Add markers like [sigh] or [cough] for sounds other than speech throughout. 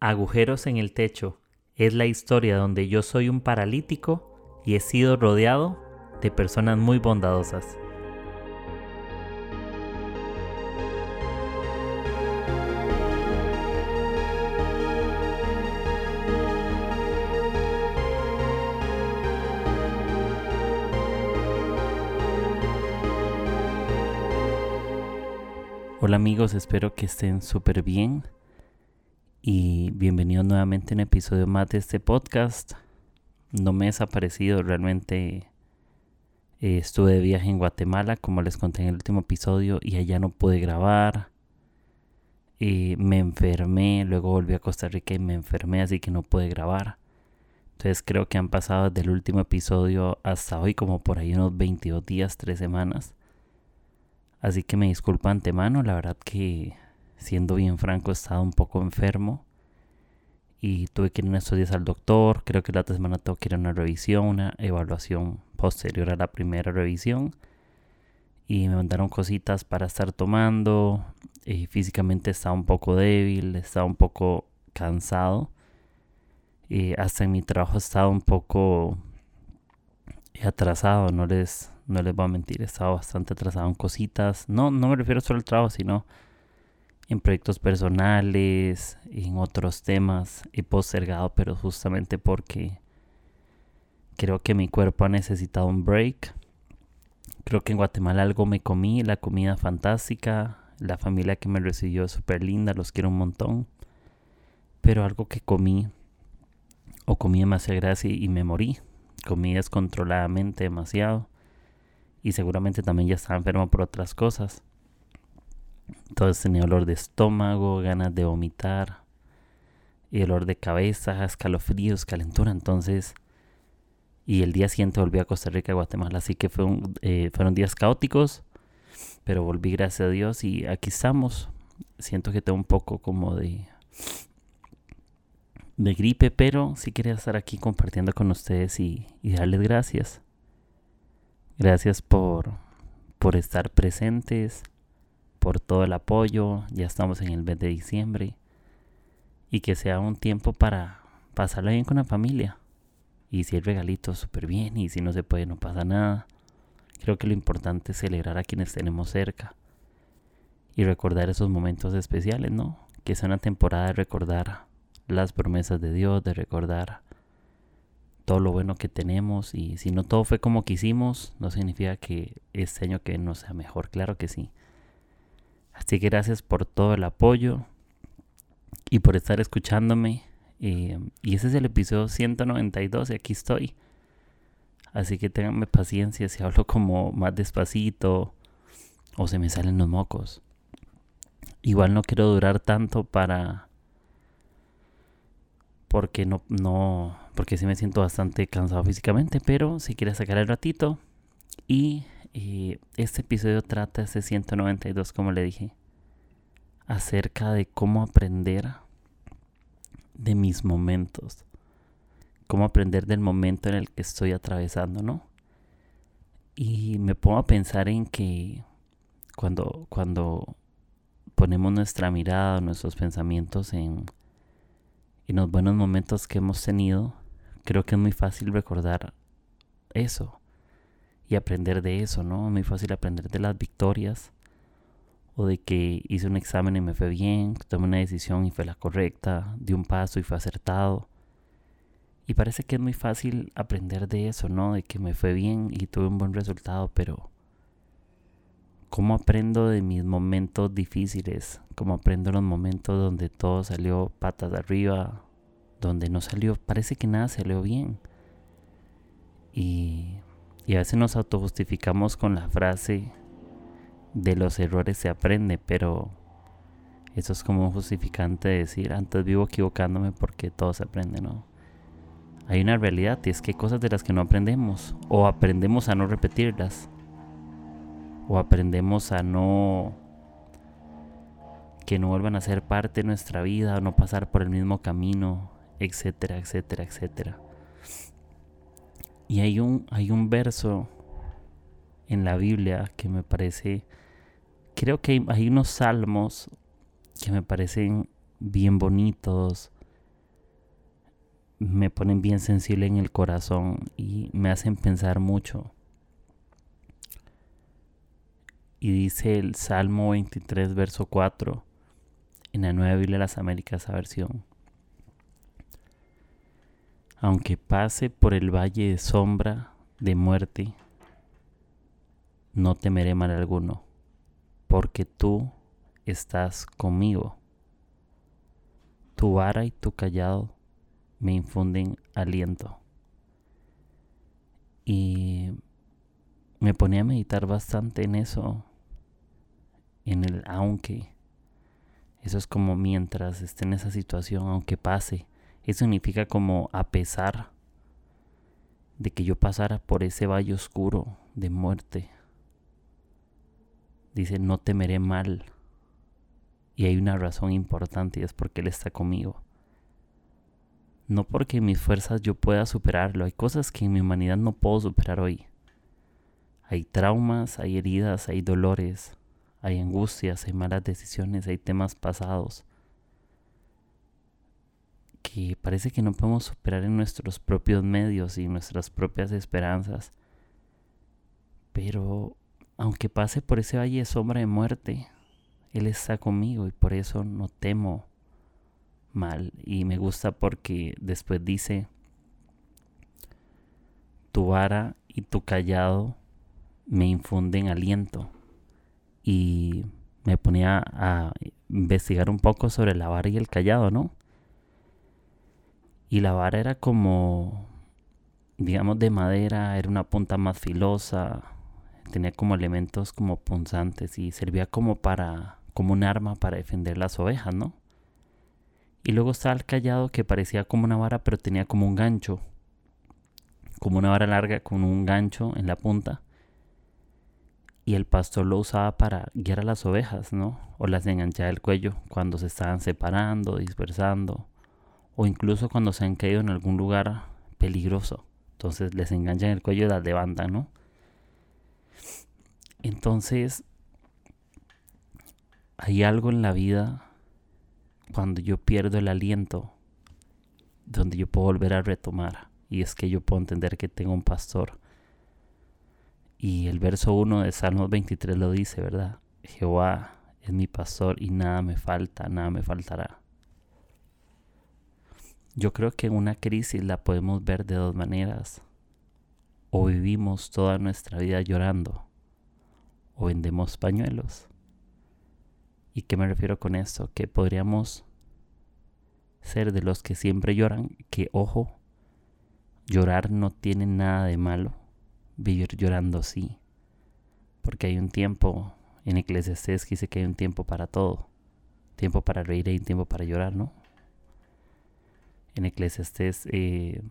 Agujeros en el techo es la historia donde yo soy un paralítico y he sido rodeado de personas muy bondadosas. Hola amigos, espero que estén súper bien y bienvenidos nuevamente a un episodio más de este podcast. No me he desaparecido, realmente eh, estuve de viaje en Guatemala, como les conté en el último episodio, y allá no pude grabar. Eh, me enfermé, luego volví a Costa Rica y me enfermé, así que no pude grabar. Entonces creo que han pasado desde el último episodio hasta hoy como por ahí unos 22 días, 3 semanas. Así que me disculpo antemano, la verdad que siendo bien franco, he estado un poco enfermo y tuve que ir en estos días al doctor. Creo que la otra semana tengo que ir a una revisión, una evaluación posterior a la primera revisión. Y me mandaron cositas para estar tomando. Y físicamente estaba un poco débil, estaba un poco cansado. Y hasta en mi trabajo estaba un poco atrasado, no les, no les voy a mentir, estaba bastante atrasado en cositas. No, no me refiero solo al trabajo, sino en proyectos personales, en otros temas. He postergado, pero justamente porque creo que mi cuerpo ha necesitado un break. Creo que en Guatemala algo me comí, la comida fantástica, la familia que me recibió es súper linda, los quiero un montón. Pero algo que comí, o comí demasiada gracia y me morí. Comí descontroladamente demasiado. Y seguramente también ya estaba enfermo por otras cosas. Entonces tenía olor de estómago, ganas de vomitar, y olor de cabeza, escalofríos, calentura. Entonces, y el día siguiente volví a Costa Rica, Guatemala. Así que fue un, eh, fueron días caóticos, pero volví, gracias a Dios, y aquí estamos. Siento que tengo un poco como de, de gripe, pero sí quería estar aquí compartiendo con ustedes y, y darles gracias. Gracias por, por estar presentes por todo el apoyo. Ya estamos en el mes de diciembre. Y que sea un tiempo para pasarlo bien con la familia. Y si hay regalitos, súper bien. Y si no se puede, no pasa nada. Creo que lo importante es celebrar a quienes tenemos cerca. Y recordar esos momentos especiales, ¿no? Que sea una temporada de recordar las promesas de Dios, de recordar todo lo bueno que tenemos. Y si no todo fue como quisimos, no significa que este año que no sea mejor. Claro que sí. Así que gracias por todo el apoyo y por estar escuchándome. y ese es el episodio 192 y aquí estoy. Así que ténganme paciencia si hablo como más despacito o se me salen los mocos. Igual no quiero durar tanto para... Porque no, no, porque sí me siento bastante cansado físicamente, pero si quieres sacar el ratito y y este episodio trata, ese 192, como le dije, acerca de cómo aprender de mis momentos. Cómo aprender del momento en el que estoy atravesando, ¿no? Y me pongo a pensar en que cuando, cuando ponemos nuestra mirada, nuestros pensamientos en, en los buenos momentos que hemos tenido, creo que es muy fácil recordar eso y aprender de eso, ¿no? Es muy fácil aprender de las victorias o de que hice un examen y me fue bien, tomé una decisión y fue la correcta, di un paso y fue acertado. Y parece que es muy fácil aprender de eso, ¿no? De que me fue bien y tuve un buen resultado, pero ¿cómo aprendo de mis momentos difíciles? ¿Cómo aprendo los momentos donde todo salió patas arriba? Donde no salió, parece que nada salió bien. Y y a veces nos autojustificamos con la frase de los errores se aprende, pero eso es como un justificante de decir, antes vivo equivocándome porque todo se aprende, ¿no? Hay una realidad y es que hay cosas de las que no aprendemos, o aprendemos a no repetirlas, o aprendemos a no que no vuelvan a ser parte de nuestra vida, o no pasar por el mismo camino, etcétera, etcétera, etcétera. Y hay un, hay un verso en la Biblia que me parece, creo que hay, unos salmos que me parecen bien bonitos, me ponen bien sensible en el corazón y me hacen pensar mucho. Y dice el Salmo 23, verso 4, en la Nueva Biblia de las Américas, esa versión. Aunque pase por el valle de sombra de muerte, no temeré mal alguno, porque tú estás conmigo. Tu vara y tu callado me infunden aliento. Y me ponía a meditar bastante en eso, en el aunque. Eso es como mientras esté en esa situación, aunque pase. Eso significa como a pesar de que yo pasara por ese valle oscuro de muerte. Dice, no temeré mal. Y hay una razón importante y es porque Él está conmigo. No porque en mis fuerzas yo pueda superarlo. Hay cosas que en mi humanidad no puedo superar hoy. Hay traumas, hay heridas, hay dolores, hay angustias, hay malas decisiones, hay temas pasados que parece que no podemos superar en nuestros propios medios y nuestras propias esperanzas. Pero aunque pase por ese valle de sombra de muerte, Él está conmigo y por eso no temo mal. Y me gusta porque después dice, tu vara y tu callado me infunden aliento. Y me ponía a investigar un poco sobre la vara y el callado, ¿no? Y la vara era como, digamos, de madera, era una punta más filosa, tenía como elementos como punzantes y servía como para, como un arma para defender las ovejas, ¿no? Y luego estaba el callado que parecía como una vara, pero tenía como un gancho. Como una vara larga con un gancho en la punta. Y el pastor lo usaba para guiar a las ovejas, ¿no? O las enganchaba el cuello cuando se estaban separando, dispersando. O incluso cuando se han caído en algún lugar peligroso. Entonces les enganchan el cuello y las levantan, ¿no? Entonces, hay algo en la vida cuando yo pierdo el aliento, donde yo puedo volver a retomar. Y es que yo puedo entender que tengo un pastor. Y el verso 1 de Salmos 23 lo dice, ¿verdad? Jehová es mi pastor y nada me falta, nada me faltará. Yo creo que una crisis la podemos ver de dos maneras. O vivimos toda nuestra vida llorando, o vendemos pañuelos. ¿Y qué me refiero con esto? Que podríamos ser de los que siempre lloran, que ojo, llorar no tiene nada de malo, vivir llorando sí, porque hay un tiempo, en Eclesiastes dice que hay un tiempo para todo, tiempo para reír y tiempo para llorar, ¿no? En Eclesiastes, eh,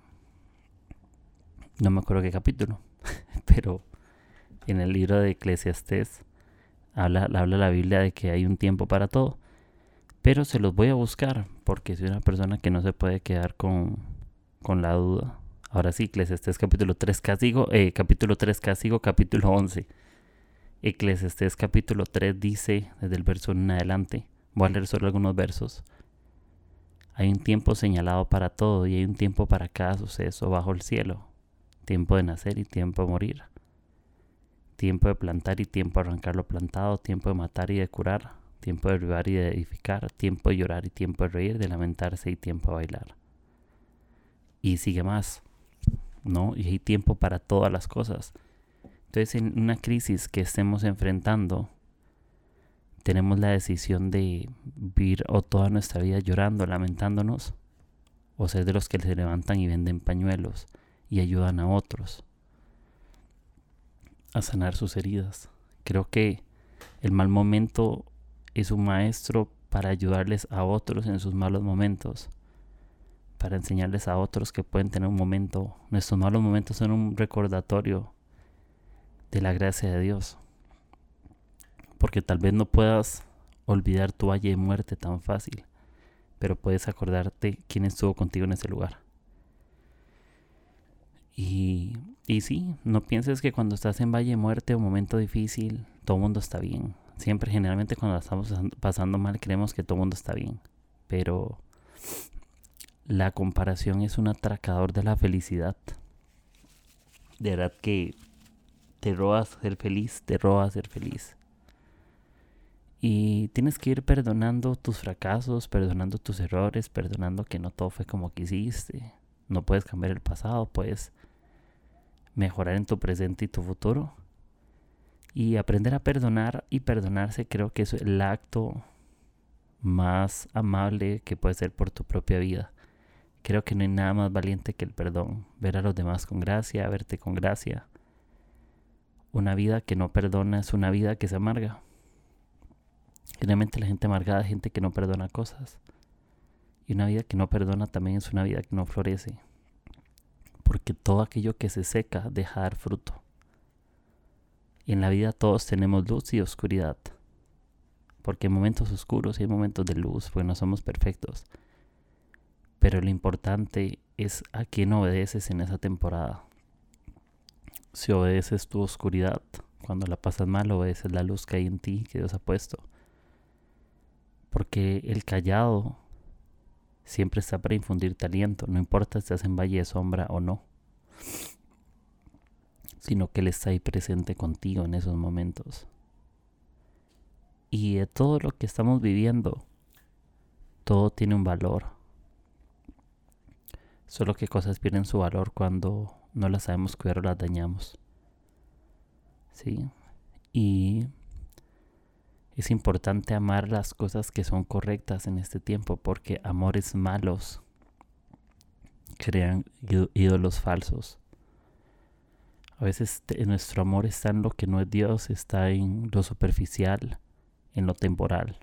no me acuerdo qué capítulo, [laughs] pero en el libro de Eclesiastes Habla, habla la Biblia de que hay un tiempo para todo. Pero se los voy a buscar porque soy una persona que no se puede quedar con, con la duda. Ahora sí, Eclesiastés capítulo 3 castigo, eh, capítulo 3 castigo, capítulo 11. Eclesiastés capítulo 3 dice, desde el verso en adelante, voy a leer solo algunos versos. Hay un tiempo señalado para todo y hay un tiempo para cada suceso bajo el cielo. Tiempo de nacer y tiempo de morir tiempo de plantar y tiempo de arrancar lo plantado, tiempo de matar y de curar, tiempo de derribar y de edificar, tiempo de llorar y tiempo de reír, de lamentarse y tiempo de bailar. Y sigue más, ¿no? Y hay tiempo para todas las cosas. Entonces, en una crisis que estemos enfrentando, tenemos la decisión de vivir o toda nuestra vida llorando, lamentándonos, o ser de los que se levantan y venden pañuelos y ayudan a otros a sanar sus heridas. Creo que el mal momento es un maestro para ayudarles a otros en sus malos momentos, para enseñarles a otros que pueden tener un momento. Nuestros malos momentos son un recordatorio de la gracia de Dios. Porque tal vez no puedas olvidar tu valle de muerte tan fácil, pero puedes acordarte quién estuvo contigo en ese lugar. Y, y sí, no pienses que cuando estás en Valle de Muerte o momento difícil, todo el mundo está bien. Siempre, generalmente, cuando estamos pasando mal, creemos que todo el mundo está bien. Pero la comparación es un atracador de la felicidad. De verdad que te roba ser feliz, te roba ser feliz. Y tienes que ir perdonando tus fracasos, perdonando tus errores, perdonando que no todo fue como quisiste. No puedes cambiar el pasado, puedes mejorar en tu presente y tu futuro. Y aprender a perdonar y perdonarse creo que es el acto más amable que puede ser por tu propia vida. Creo que no hay nada más valiente que el perdón. Ver a los demás con gracia, verte con gracia. Una vida que no perdona es una vida que se amarga. Generalmente la gente amargada es gente que no perdona cosas. Y una vida que no perdona también es una vida que no florece. Porque todo aquello que se seca deja dar fruto. Y en la vida todos tenemos luz y oscuridad. Porque hay momentos oscuros y hay momentos de luz, porque no somos perfectos. Pero lo importante es a quién obedeces en esa temporada. Si obedeces tu oscuridad, cuando la pasas mal, obedeces la luz que hay en ti, que Dios ha puesto. Porque el callado siempre está para infundir talento, no importa si estás en valle de sombra o no, sino que Él está ahí presente contigo en esos momentos. Y de todo lo que estamos viviendo, todo tiene un valor. Solo que cosas pierden su valor cuando no las sabemos cuidar o las dañamos. ¿Sí? Y es importante amar las cosas que son correctas en este tiempo porque amores malos crean ídolos falsos. A veces nuestro amor está en lo que no es Dios, está en lo superficial, en lo temporal.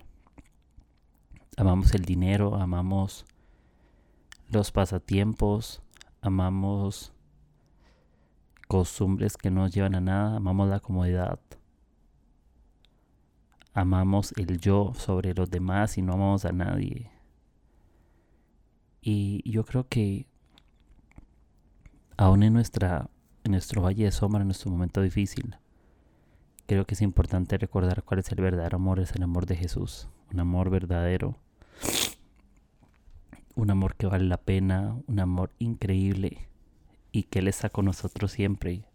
Amamos el dinero, amamos los pasatiempos, amamos costumbres que no nos llevan a nada, amamos la comodidad, amamos el yo sobre los demás y no amamos a nadie. Y yo creo que aún en, nuestra, nuestro valle de sombra, en nuestro momento difícil, creo que es importante recordar cuál es el verdadero amor, es el amor de Jesús, un amor verdadero. Un amor que vale la pena, un amor increíble y que Él está con nosotros siempre.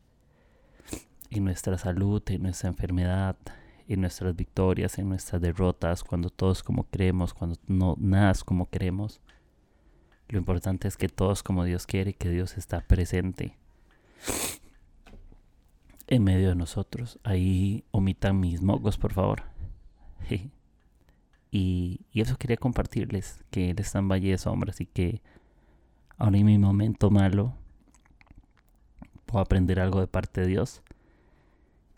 En nuestra salud, en nuestra enfermedad, en nuestras victorias, en nuestras derrotas, cuando todos como creemos, cuando no nada como queremos. Lo importante es que todos como Dios quiere, que Dios está presente en medio de nosotros. Ahí omitan mis mogos, por favor. [laughs] Y, eso quería compartirles, que Él está en Valle de Sombras y que ahora en mi momento malo puedo aprender algo de parte de Dios.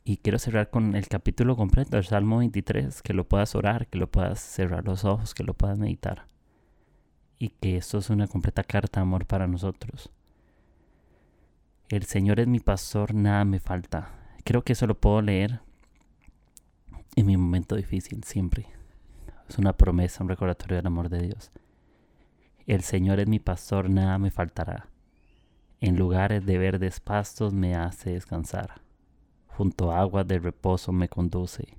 Y quiero cerrar con el capítulo completo del Salmo 23, que lo puedas orar, que lo puedas cerrar los ojos, que lo puedas meditar. Y que esto es una completa carta de amor para nosotros. El Señor es mi pastor, nada me falta. Creo que eso lo puedo leer en mi momento difícil, siempre. Es una promesa, un recordatorio del amor de Dios. El Señor es mi pastor, nada me faltará. En lugares de verdes pastos me hace descansar. Junto a de reposo me conduce.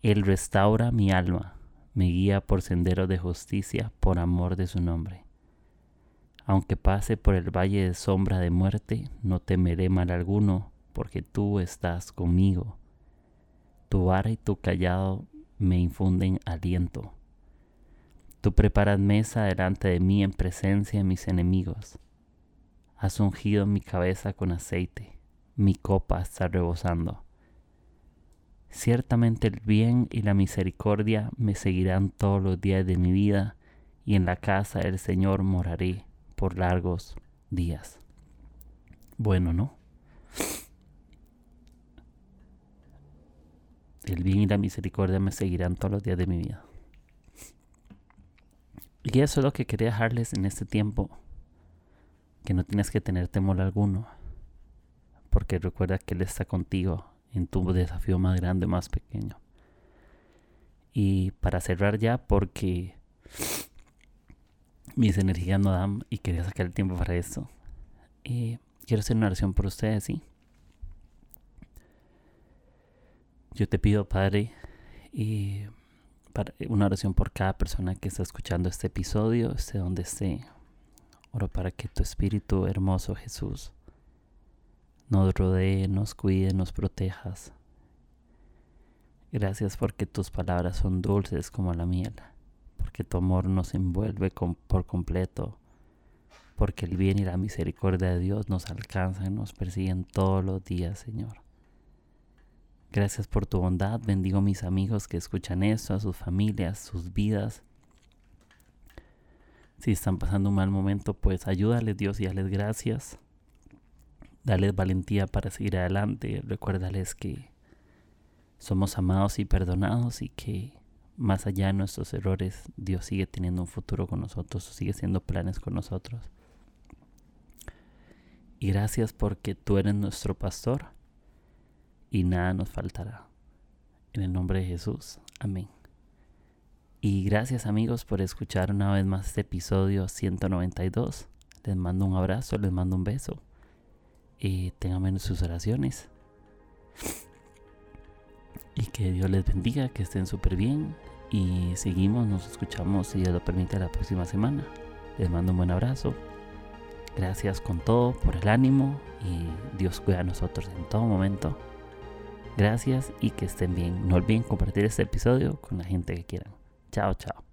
Él restaura mi alma, me guía por senderos de justicia por amor de su nombre. Aunque pase por el valle de sombra de muerte, no temeré mal alguno, porque tú estás conmigo. Tu vara y tu callado me infunden aliento. Tú preparas mesa delante de mí en presencia de mis enemigos. Has ungido mi cabeza con aceite, mi copa está rebosando. Ciertamente el bien y la misericordia me seguirán todos los días de mi vida, y en la casa del Señor moraré por largos días. Bueno, ¿no? El bien y la misericordia me seguirán todos los días de mi vida. Y eso es lo que quería dejarles en este tiempo. Que no tienes que tener temor alguno. Porque recuerda que Él está contigo en tu desafío más grande, más pequeño. Y para cerrar ya, porque mis energías no dan y quería sacar el tiempo para esto. Eh, quiero hacer una oración por ustedes, ¿sí? Yo te pido, Padre, y una oración por cada persona que está escuchando este episodio, esté donde esté. Oro para que tu Espíritu hermoso Jesús nos rodee, nos cuide, nos protejas. Gracias porque tus palabras son dulces como la miel, porque tu amor nos envuelve por completo, porque el bien y la misericordia de Dios nos alcanzan y nos persiguen todos los días, Señor. Gracias por tu bondad. Bendigo a mis amigos que escuchan esto, a sus familias, sus vidas. Si están pasando un mal momento, pues ayúdales Dios y dales gracias. Dales valentía para seguir adelante. Recuérdales que somos amados y perdonados y que más allá de nuestros errores, Dios sigue teniendo un futuro con nosotros, sigue siendo planes con nosotros. Y gracias porque tú eres nuestro pastor y nada nos faltará. En el nombre de Jesús. Amén. Y gracias amigos por escuchar una vez más este episodio 192. Les mando un abrazo, les mando un beso. Y tengan menos sus oraciones. Y que Dios les bendiga, que estén súper bien. Y seguimos, nos escuchamos si Dios lo permite la próxima semana. Les mando un buen abrazo. Gracias con todo por el ánimo y Dios cuida a nosotros en todo momento. Gracias y que estén bien. No olviden compartir este episodio con la gente que quieran. Chao, chao.